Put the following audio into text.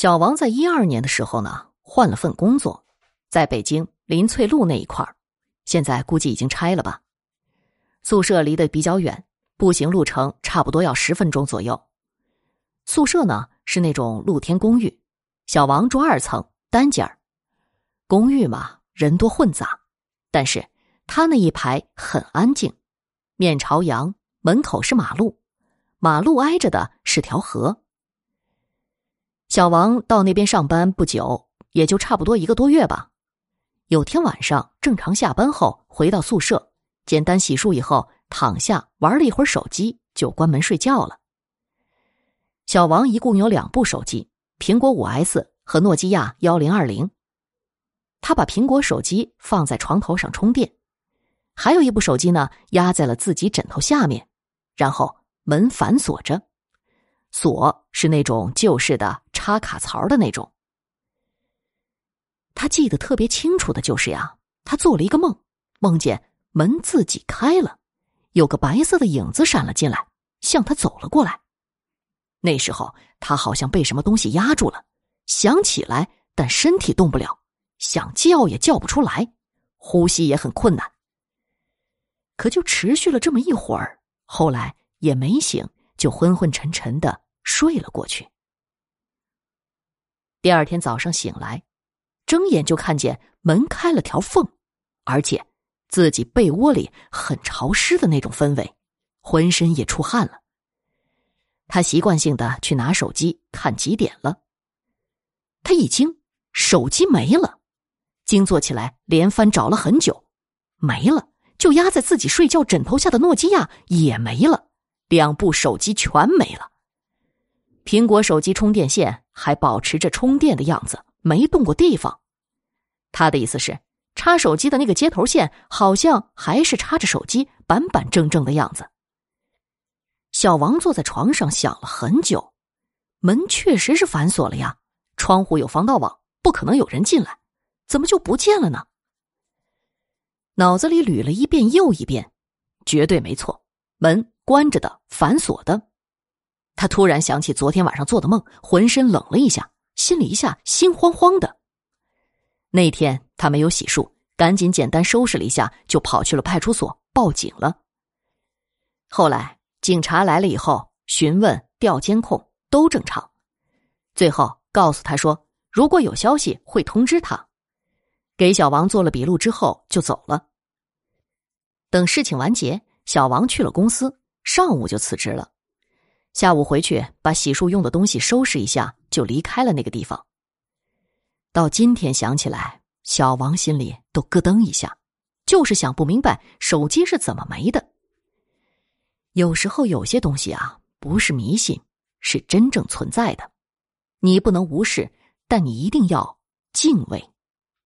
小王在一二年的时候呢，换了份工作，在北京林翠路那一块儿，现在估计已经拆了吧。宿舍离得比较远，步行路程差不多要十分钟左右。宿舍呢是那种露天公寓，小王住二层单间儿。公寓嘛，人多混杂，但是他那一排很安静，面朝阳，门口是马路，马路挨着的是条河。小王到那边上班不久，也就差不多一个多月吧。有天晚上正常下班后回到宿舍，简单洗漱以后躺下玩了一会儿手机，就关门睡觉了。小王一共有两部手机，苹果五 S 和诺基亚幺零二零。他把苹果手机放在床头上充电，还有一部手机呢压在了自己枕头下面，然后门反锁着，锁是那种旧式的插卡槽的那种。他记得特别清楚的就是呀，他做了一个梦，梦见门自己开了，有个白色的影子闪了进来，向他走了过来。那时候他好像被什么东西压住了，想起来，但身体动不了。想叫也叫不出来，呼吸也很困难。可就持续了这么一会儿，后来也没醒，就昏昏沉沉的睡了过去。第二天早上醒来，睁眼就看见门开了条缝，而且自己被窝里很潮湿的那种氛围，浑身也出汗了。他习惯性的去拿手机看几点了，他一惊，手机没了。惊坐起来，连番找了很久，没了。就压在自己睡觉枕头下的诺基亚也没了，两部手机全没了。苹果手机充电线还保持着充电的样子，没动过地方。他的意思是，插手机的那个接头线好像还是插着手机，板板正正的样子。小王坐在床上想了很久，门确实是反锁了呀，窗户有防盗网，不可能有人进来。怎么就不见了呢？脑子里捋了一遍又一遍，绝对没错，门关着的，反锁的。他突然想起昨天晚上做的梦，浑身冷了一下，心里一下心慌慌的。那天他没有洗漱，赶紧简单收拾了一下，就跑去了派出所报警了。后来警察来了以后，询问、调监控都正常，最后告诉他说，如果有消息会通知他。给小王做了笔录之后就走了。等事情完结，小王去了公司，上午就辞职了。下午回去把洗漱用的东西收拾一下，就离开了那个地方。到今天想起来，小王心里都咯噔一下，就是想不明白手机是怎么没的。有时候有些东西啊，不是迷信，是真正存在的，你不能无视，但你一定要敬畏。